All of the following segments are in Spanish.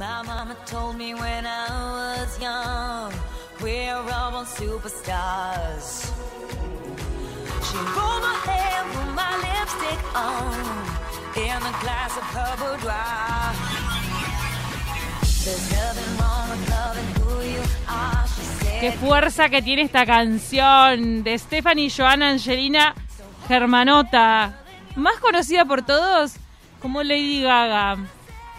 My mama told me when I was young, we're all born superstars. She rolled my hair, put my lipstick on, in a glass of her boudoir. There's. Qué fuerza que tiene esta canción de Stephanie Joanna Angelina Germanota, más conocida por todos como Lady Gaga.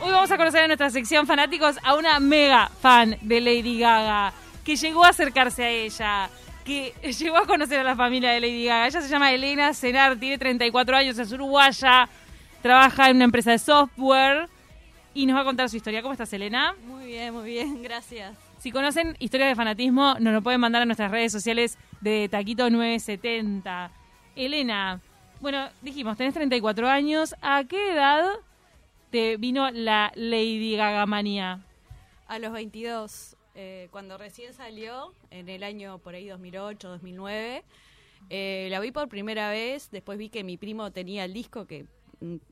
Hoy vamos a conocer en nuestra sección fanáticos a una mega fan de Lady Gaga, que llegó a acercarse a ella, que llegó a conocer a la familia de Lady Gaga. Ella se llama Elena Cenar, tiene 34 años, es uruguaya, trabaja en una empresa de software y nos va a contar su historia. ¿Cómo estás, Elena? Muy bien, muy bien, gracias. Si conocen historias de fanatismo, nos lo pueden mandar a nuestras redes sociales de Taquito970. Elena, bueno, dijimos, tenés 34 años. ¿A qué edad te vino la Lady Gaga manía? A los 22, eh, cuando recién salió, en el año por ahí 2008, 2009, eh, la vi por primera vez, después vi que mi primo tenía el disco que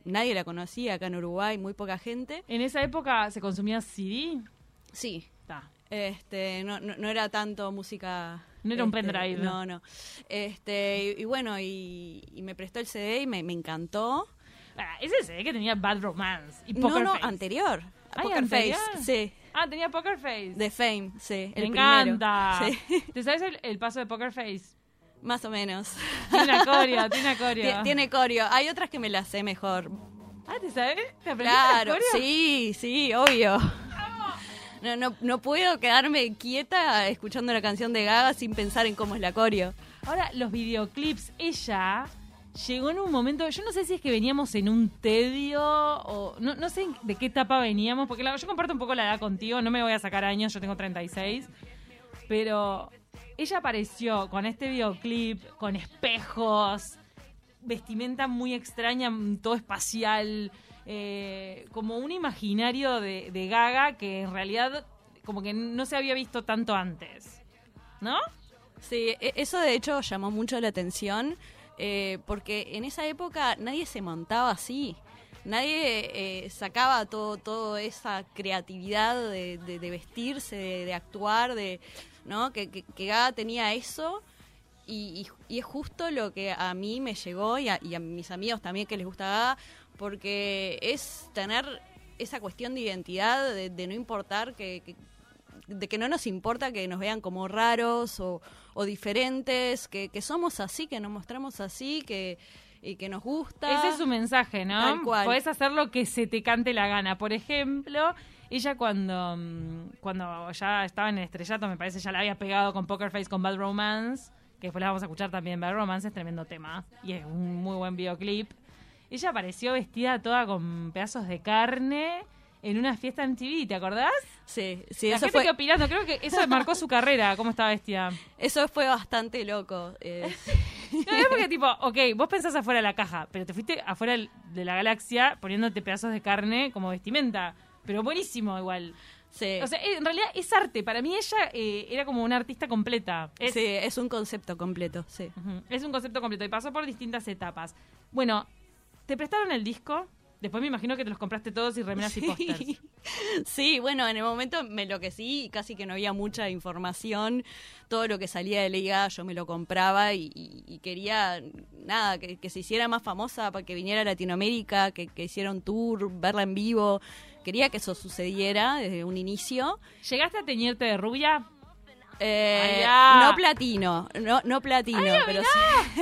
nadie la conocía acá en Uruguay, muy poca gente. ¿En esa época se consumía CD? Sí, Está. este, no, no, no era tanto música... No era un este, pendrive. No, no. Este, y, y bueno, y, y me prestó el CD y me, me encantó. Ah, ese CD que tenía Bad Romance y Poker no, no, Face. anterior. Ay, Poker ¿anterior? Face, sí. Ah, tenía Poker Face. De Fame, sí. Me el encanta. Sí. ¿Te sabes el, el paso de Poker Face? Más o menos. Tiene una coreo, tiene una coreo. Tie- Tiene coreo. Hay otras que me las sé mejor. Ah, ¿te sabes? ¿Te aprendiste Claro, la sí, sí, obvio. No, no, no puedo quedarme quieta escuchando una canción de Gaga sin pensar en cómo es la coreo. Ahora, los videoclips, ella llegó en un momento, yo no sé si es que veníamos en un tedio o no, sé de qué etapa veníamos, porque la- yo comparto un poco la edad contigo, no me voy a sacar años, yo tengo 36, pero ella apareció con este videoclip, con espejos, vestimenta muy extraña, todo espacial, eh, como un imaginario de, de Gaga que en realidad como que no se había visto tanto antes, ¿no? Sí, e- eso de hecho llamó mucho la atención eh, porque en esa época nadie se montaba así. Nadie eh, sacaba todo, toda esa creatividad de, vestirse, de, actuar, de, ¿no? Que, que, Gaga tenía eso y, y- y es justo lo que a mí me llegó y a, y a mis amigos también que les gusta Gaga, porque es tener esa cuestión de identidad, de, de no importar que, que- de que no nos importa que nos vean como raros o, o diferentes, que, que somos así, que nos mostramos así, que y que nos gusta. Ese es su mensaje, ¿no? Tal cual. Podés hacer lo que se te cante la gana. Por ejemplo, ella cuando, mm, cuando ya estaba en el estrellato, me parece, ya la había pegado con Poker Face con Bad Romance, que después la vamos a escuchar también. Bad Romance es tremendo tema y es un muy buen videoclip. Ella apareció vestida toda con pedazos de carne en una fiesta en TV, ¿te acordás? Sí, sí, la eso gente fue, que opinando, creo que eso marcó su carrera, cómo estaba vestida. eso fue bastante loco. eh, No, es porque tipo, ok, vos pensás afuera de la caja, pero te fuiste afuera de la galaxia poniéndote pedazos de carne como vestimenta. Pero buenísimo igual. sí. O sea, en realidad es arte. Para mí ella eh, era como una artista completa. Es, sí, es un concepto completo, sí. Es un concepto completo y pasó por distintas etapas. Bueno, te prestaron el disco. Después me imagino que te los compraste todos y remeras y pósters. Sí, bueno, en el momento me enloquecí y casi que no había mucha información. Todo lo que salía de Liga yo me lo compraba y, y- y quería, nada, que, que se hiciera más famosa para que viniera a Latinoamérica, que, que hiciera un tour, verla en vivo. Quería que eso sucediera desde un inicio. ¿Llegaste a teñirte de rubia? Eh, no platino, no, no platino, pero sí.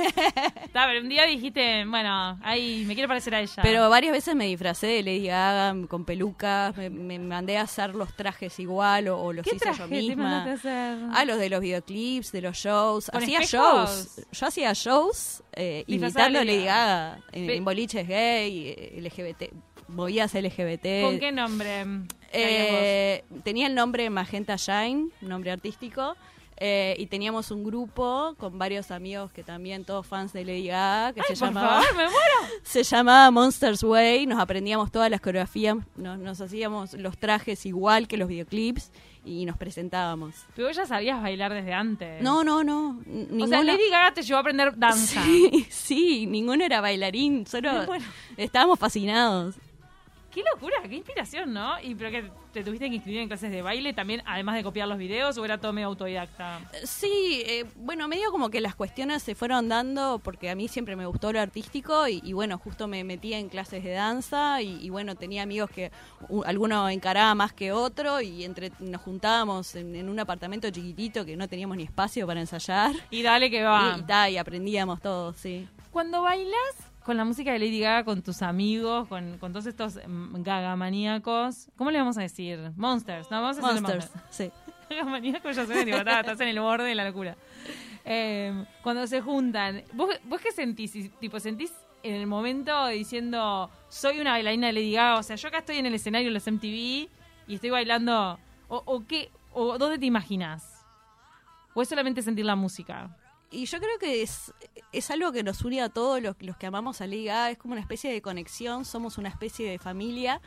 Está, pero un día dijiste, bueno, ahí me quiero parecer a ella. Pero varias veces me disfracé de Lady Gaga con pelucas, me, me mandé a hacer los trajes igual o, o los ¿Qué hice traje yo te misma. mandaste a hacer? Ah, los de los videoclips, de los shows. ¿Con Hacía espejos? shows. Yo hacía shows eh, imitando a Lady Gaga en, en boliches gay, eh, LGBT, movidas LGBT. ¿Con qué nombre? Eh, tenía el nombre Magenta Shine, un nombre artístico. eh, y teníamos un grupo con varios amigos que también todos fans de Lady Gaga que Ay, se por llamaba favor, me muero. se llamaba Monsters Way, nos aprendíamos todas las coreografías, nos, nos hacíamos los trajes igual que los videoclips y nos presentábamos. Pero ya sabías bailar desde antes. No, no, no. n- O Ninguna... sea, Lady Gaga te llevó a aprender danza. Sí, sí, ninguno era bailarín, solo Bueno. estábamos fascinados. Qué locura, qué inspiración, ¿no? Y pero que te tuviste que inscribir en clases de baile también, además de copiar los videos, o era todo medio autodidacta. Sí, eh, bueno, medio como que las cuestiones se fueron dando porque a mí siempre me gustó lo artístico y, y bueno, justo me metía en clases de danza y, y bueno, tenía amigos que alguno encaraba más que otro y entre nos juntábamos en, en un apartamento chiquitito que no teníamos ni espacio para ensayar Y dale que va. y, y, y aprendíamos todos, sí. Cuando bailas con la música de Lady Gaga, con tus amigos, con, con todos estos mm, Gaga maníacos, ¿cómo le vamos a decir? Monsters, ¿no? Vamos a Monsters, sí. Gaga maníacos ya tipo, ta, estás en el borde de la locura. Eh, cuando se juntan, ¿vos, ¿vos qué sentís? Tipo, ¿sentís en el momento diciendo, soy una bailarina de Lady Gaga? O sea, yo acá estoy en el escenario de los MTV y estoy bailando. ¿O, o qué? ¿O dónde te imaginas? ¿O es solamente sentir la música? Y yo creo que es, es algo que nos une a todos los, los que amamos a Liga, es como una especie de conexión, somos una especie de familia.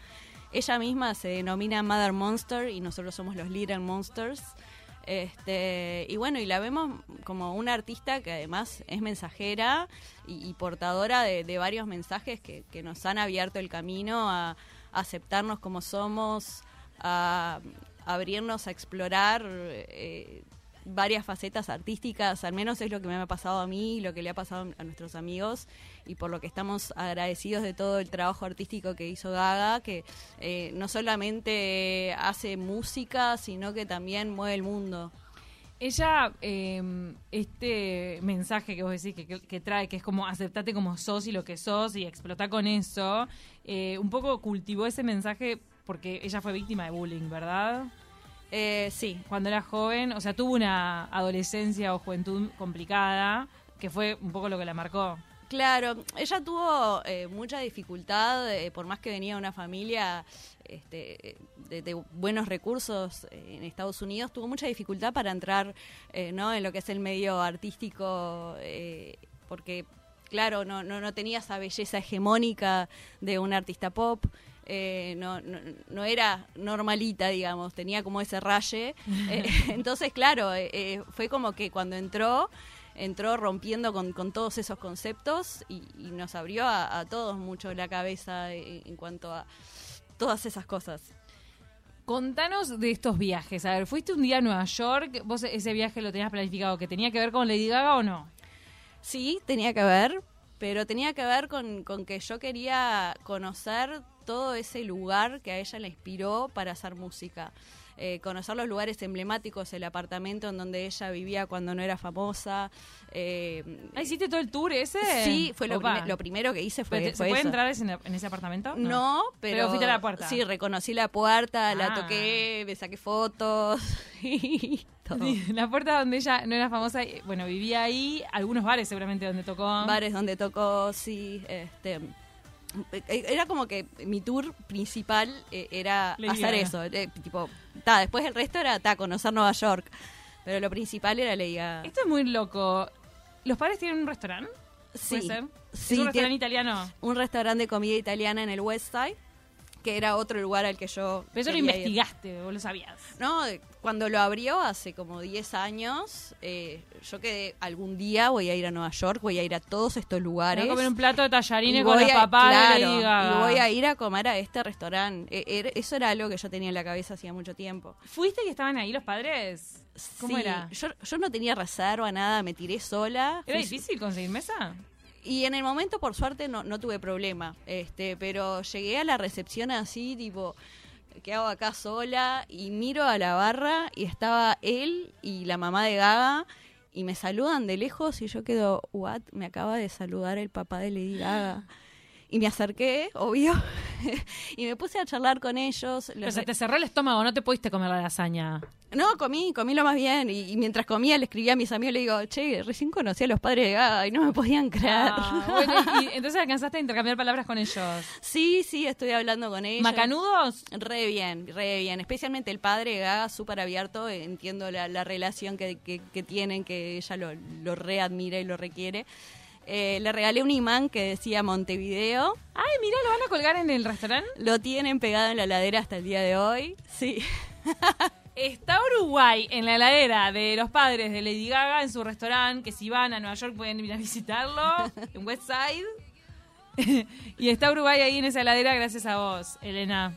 Ella misma se denomina Mother Monster y nosotros somos los Little Monsters. Este, y bueno, y la vemos como una artista que además es mensajera y, portadora de, varios mensajes que, nos han abierto el camino a, a aceptarnos como somos, a, abrirnos a explorar eh, varias facetas artísticas, al menos es lo que me ha pasado a mí, lo que le ha pasado a nuestros amigos y por lo que estamos agradecidos de todo el trabajo artístico que hizo Gaga, que eh, no solamente hace música, sino que también mueve el mundo. Ella, eh, este mensaje que vos decís que, trae, que es como aceptate como sos y lo que sos y explotá con eso, eh, un poco cultivó ese mensaje porque ella fue víctima de bullying, ¿verdad? Eh, sí, Cuando era joven, o sea, tuvo una adolescencia o juventud complicada, que fue un poco lo que la marcó. Claro, ella tuvo eh, mucha dificultad, eh, por más que venía de una familia este, de, buenos recursos eh, en Estados Unidos, tuvo mucha dificultad para entrar ¿no? en lo que es el medio artístico, porque, claro, no, no, no tenía esa belleza hegemónica de un artista pop. Eh, no, no, no era normalita, digamos, tenía como ese raye. Eh, entonces, claro, eh, fue como que cuando entró, entró rompiendo con, con todos esos conceptos y, y nos abrió a, a todos mucho la cabeza en, en cuanto a todas esas cosas. Contanos de estos viajes. A ver, fuiste un día a Nueva York, vos ese viaje lo tenías planificado, ¿que tenía que ver con Lady Gaga o no? Sí, tenía que ver, pero tenía que ver con, con que yo quería conocer todo ese lugar que a ella le inspiró para hacer música. Eh, conocer los lugares emblemáticos, el apartamento en donde ella vivía cuando no era famosa. eh, Ah, ¿Hiciste todo el tour ese? sí, fue lo, primero que hice fue, ¿Pero te- fue ¿Se puede eso. entrar en ese apartamento? No, pero, Pero fuiste a la puerta. Sí, reconocí la puerta, la Ah. toqué, me saqué fotos y todo. La puerta donde ella no era famosa, bueno, vivía ahí, algunos bares seguramente donde tocó. Bares donde tocó, sí, este era como que mi tour principal eh, era hacer eso, eh, tipo, ta, después el resto era ta, conocer Nueva York, pero lo principal era Lady Gaga. Esto es muy loco. ¿Los padres tienen un restaurante? Sí, ¿Puede ser? sí, ¿Es un restaurante italiano? un restaurante de comida italiana en el West Side, que era otro lugar al que yo Pero eso lo quería ir. investigaste, vos lo sabías. No, cuando lo abrió hace como 10 años, eh, yo quedé, algún día voy a ir a Nueva York, voy a ir a todos estos lugares. Voy a comer un plato de tallarines con los papás claro. Y voy a ir a comer a este restaurante. Eh, er- eso era algo que yo tenía en la cabeza hacía mucho tiempo. ¿Fuiste y estaban ahí los padres? ¿Cómo Sí, era? Yo, yo no tenía reserva, nada, me tiré sola. ¿Era Fui- difícil conseguir mesa? Y en el momento, por suerte, no, no tuve problema. Este, pero llegué a la recepción así, tipo, ¿qué hago acá sola? Y miro a la barra y estaba él y la mamá de Gaga y me saludan de lejos y yo quedo, what? Me acaba de saludar el papá de Lady Gaga. Y me acerqué, obvio, y me puse a charlar con ellos. Pero se te cerró el estómago, no te pudiste comer la lasaña. No, comí, comí lo más bien. Y, y mientras comía le escribí a mis amigos, le digo, che, recién conocí a los padres de Gaga y no me podían creer. Ah, bueno, y entonces alcanzaste a intercambiar palabras con ellos. Sí, sí, estoy hablando con ellos. ¿Macanudos? Re bien, re bien. Especialmente el padre Gaga, súper abierto. Entiendo la, la relación que, que- que tienen, que ella lo, lo readmira y lo requiere. Eh, le regalé un imán que decía Montevideo. Ay, mira, ¿lo van a colgar en el restaurante? Lo tienen pegado en la ladera hasta el día de hoy. Sí. Está Uruguay en la heladera de los padres de Lady Gaga en su restaurante, que si van a Nueva York pueden ir a visitarlo, en West Side. y está Uruguay ahí en esa heladera gracias a vos, Elena.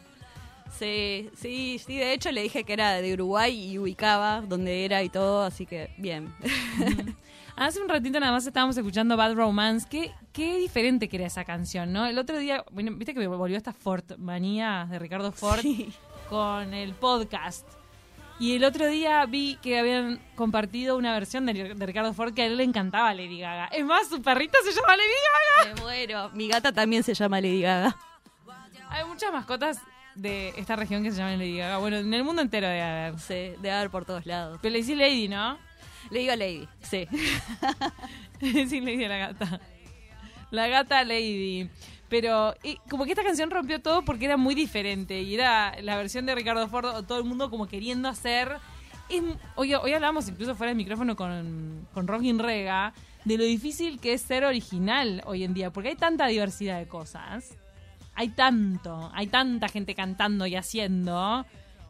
Sí, sí, sí, de hecho le dije que era de Uruguay y ubicaba donde era y todo, así que bien. Hace un ratito nada más estábamos escuchando Bad Romance. Qué, qué diferente que era esa canción, ¿no? El otro día, bueno, viste que me volvió esta Ford manía de Ricardo Ford Sí. con el podcast. Y el otro día vi que habían compartido una versión de, de Ricardo Ford que a él le encantaba Lady Gaga. Es más, su perrita se llama Lady Gaga. Me muero. Mi gata también se llama Lady Gaga. Hay muchas mascotas de esta región que se llaman Lady Gaga. Bueno, en el mundo entero debe haber. Sí, debe haber por todos lados. Pero le decís Lady, ¿no? Le digo Lady, sí. sí, a la gata. La gata Lady. Pero como que esta canción rompió todo porque era muy diferente. Y era la versión de Ricardo Ford, o todo el mundo como queriendo hacer. Hoy, hoy hablamos incluso fuera del micrófono con, con Rockin Rega de lo difícil que es ser original hoy en día. Porque hay tanta diversidad de cosas. Hay tanto, hay tanta gente cantando y haciendo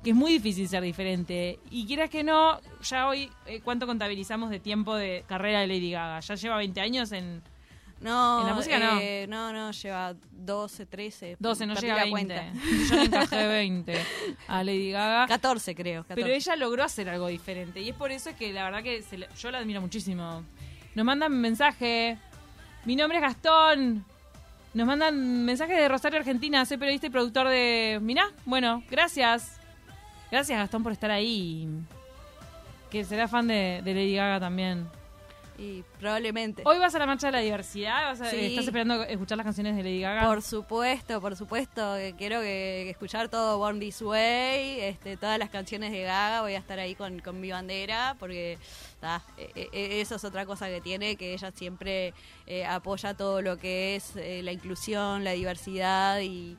que es muy difícil ser diferente. Y quieras que no, ya hoy, eh, ¿cuánto contabilizamos de tiempo de carrera de Lady Gaga? Ya lleva 20 años en No, En la música no. eh, no. No, lleva 12, 13. 12, no llega a la 20. cuenta. Yo le encajé 20 a Lady Gaga. 14 creo. 14. Pero ella logró hacer algo diferente. Y es por eso que la verdad que se le- yo la admiro muchísimo. Nos mandan mensaje. Mi nombre es Gastón. Nos mandan mensaje de Rosario, Argentina. Soy periodista y productor de. Mirá, bueno, gracias. Gracias, Gastón, por estar ahí. Que será fan de, de Lady Gaga también. Y probablemente. Hoy vas a la marcha de la diversidad. Vas a- Sí. ¿Estás esperando escuchar las canciones de Lady Gaga? Por supuesto, por supuesto. quiero que, que escuchar todo Born This Way, este, todas las canciones de Gaga. Voy a estar ahí con, con mi bandera porque ta, eh, eh, eso es otra cosa que tiene, que ella siempre eh, apoya todo lo que es eh, la inclusión, la diversidad y,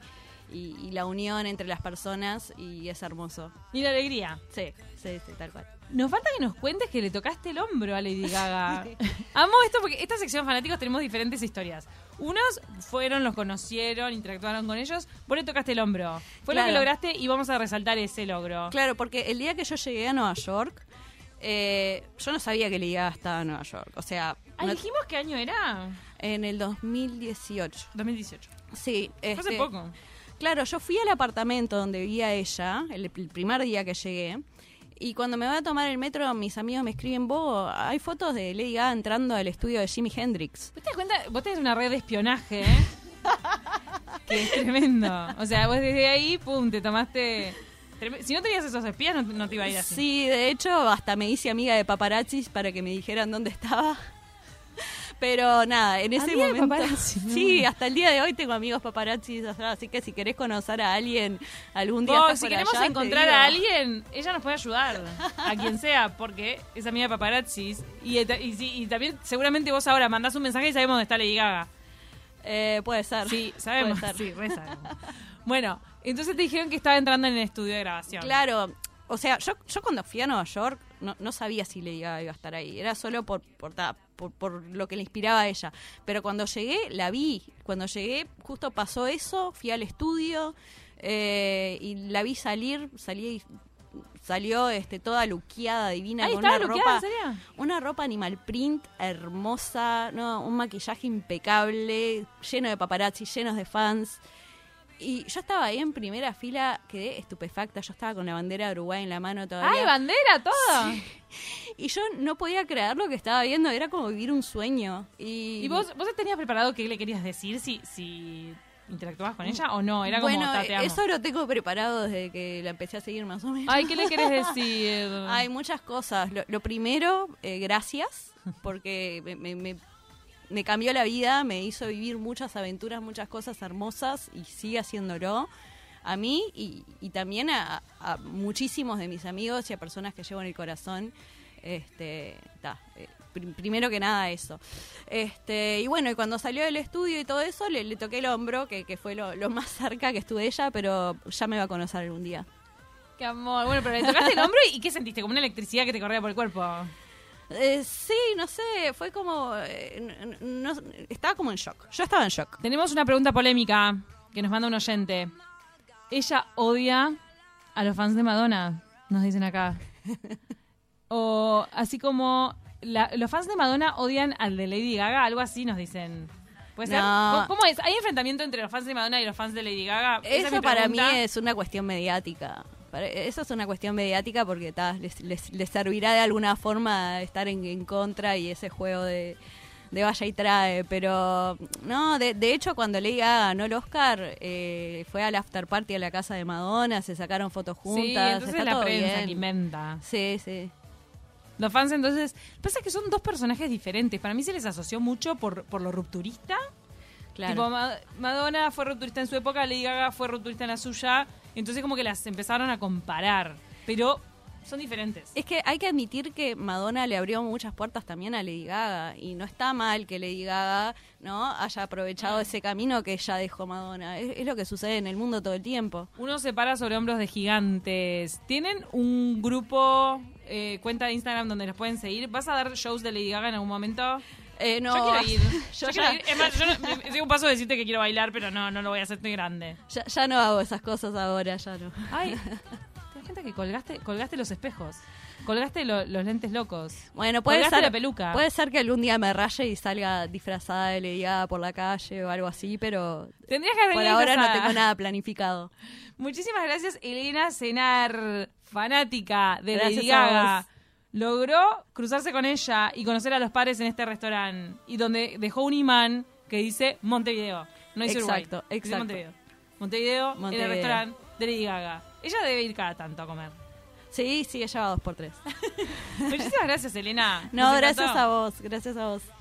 y- y la unión entre las personas y es hermoso. Y la alegría. Sí, sí, sí, tal cual. Nos falta que nos cuentes que le tocaste el hombro a Lady Gaga. Amo esto porque esta sección fanáticos tenemos diferentes historias. Unos fueron, los conocieron, interactuaron con ellos. Vos le tocaste el hombro. Fue lo que lograste y vamos a resaltar ese logro. Claro, porque el día que yo llegué a Nueva York, eh, yo no sabía que Lady Gaga estaba en Nueva York. O sea, Ah, no- dijimos qué año era. en el 2018. 2018. Sí, Fue hace este, poco. Claro, yo fui al apartamento donde vivía ella, el, el primer día que llegué. Y cuando me voy a tomar el metro, mis amigos me escriben, vos, hay fotos de Lady Gaga entrando al estudio de Jimi Hendrix. ¿Vos te das cuenta? Vos tenés una red de espionaje, ¿eh? que es tremendo. O sea, vos desde ahí, pum, te tomaste... Si no tenías esos espías, no, no te iba a ir así. Sí, de hecho, hasta me hice amiga de paparazzis para que me dijeran dónde estaba. Pero nada, en ese momento. paparazzi, ¿no? Sí, hasta el día de hoy tengo amigos sea, así que si querés conocer a alguien algún día. Estás si queremos allá, encontrar a alguien, ella nos puede ayudar. A quien sea, porque es amiga de paparazzis. Y, también, seguramente vos ahora mandás un mensaje y sabemos dónde está Lady Gaga. Eh, puede ser. Sí, sabemos. Puede ser. Sí, re sabemos. Bueno, entonces te dijeron que estaba entrando en el estudio de grabación. Claro, o sea, yo, yo cuando fui a Nueva York no, no sabía si Lady Gaga iba a estar ahí, era solo por, por, ta- por, por lo que le inspiraba a ella. Pero cuando llegué, la vi. Cuando llegué, justo pasó eso, fui al estudio eh, y la vi salir, salí, salió este, toda luqueada, divina, Ahí con una ropa, una ropa animal print hermosa, no, un maquillaje impecable, lleno de paparazzi, llenos de fans. Y yo estaba ahí en primera fila, quedé estupefacta. Yo estaba con la bandera de Uruguay en la mano todavía. ¡Ay, bandera, todo! y yo no podía creer lo que estaba viendo. Era como vivir un sueño. Y, ¿Y vos, vos tenías preparado qué le querías decir si, si interactuabas con ella o no? Era como, bueno, "Ta, te amo". eso lo tengo preparado desde que la empecé a seguir más o menos. Ay, ¿qué le querés decir? Hay muchas cosas. Lo, lo primero, eh, gracias, porque me, me- me- me cambió la vida, me hizo vivir muchas aventuras, muchas cosas hermosas y sigue haciéndolo a mí y, y también a, muchísimos de mis amigos y a personas que llevo en el corazón. Este, eh, prim- primero que nada eso. Este, y bueno, y cuando salió del estudio y todo eso, le, toqué el hombro, que, que fue lo, lo más cerca que estuve ella, pero ya me va a conocer algún día. Qué amor. Bueno, pero le tocaste el hombro y ¿qué sentiste? Como una electricidad que te corría por el cuerpo. Eh, sí, no sé, fue como... eh, no- estaba como en shock. Yo estaba en shock. Tenemos una pregunta polémica que nos manda un oyente. Ella odia a los fans de Madonna, nos dicen acá. O así como la- los fans de Madonna odian al de Lady Gaga, algo así nos dicen. ¿Puede ser? No. ¿Cómo- ¿Cómo es? ¿Hay enfrentamiento entre los fans de Madonna y los fans de Lady Gaga? Es Eso para mí es una cuestión mediática. Para- Eso es una cuestión mediática porque ta, les, les- les servirá de alguna forma estar en, en contra y ese juego de, de vaya y trae. Pero no, de, de hecho cuando Lady Gaga ganó el Oscar, eh, fue al after party a la casa de Madonna, se sacaron fotos juntas. Sí, entonces está la todo prensa bien. que inventa. Sí, sí. Los fans entonces... Pasa que son dos personajes diferentes. Para mí se les asoció mucho por, por lo rupturista. Claro. Tipo, Ma- Madonna fue rupturista en su época, Lady Gaga fue rupturista en la suya. Entonces como que las empezaron a comparar. Pero son diferentes. Es que hay que admitir que Madonna le abrió muchas puertas también a Lady Gaga y no está mal que Lady Gaga no haya aprovechado ese camino que ella dejó Madonna. Es, es lo que sucede en el mundo todo el tiempo. Uno se para sobre hombros de gigantes. ¿Tienen un grupo, eh, cuenta de Instagram donde los pueden seguir? ¿Vas a dar shows de Lady Gaga en algún momento? Eh, no, yo quiero ir. yo Yo ya, quiero ir. Es más, yo no- me- un paso de decirte que quiero bailar, pero no, no lo voy a hacer, estoy grande. ya, ya no hago esas cosas ahora, ya no. Ay, te das cuenta que colgaste, colgaste los espejos. Colgaste lo- los lentes locos. Bueno, puede Colgaste ser, la peluca. puede ser que algún día me raye y salga disfrazada de Lady Gaga por la calle o algo así, pero Tendrías que haber por ahora no tengo nada planificado. Muchísimas gracias, Elena Cenar, fanática de Gracias Lady a Gaga. Logró cruzarse con ella y conocer a los padres en este restaurante. Y donde dejó un imán que dice Montevideo. No dice Uruguay. Exacto, dice exacto. Montevideo. Montevideo, en Montevideo. el restaurante de Lady Gaga. Ella debe ir cada tanto a comer. Sí, sí, ella va dos por tres. Muchísimas gracias, Elena. No, gracias encantó. a vos, gracias a vos.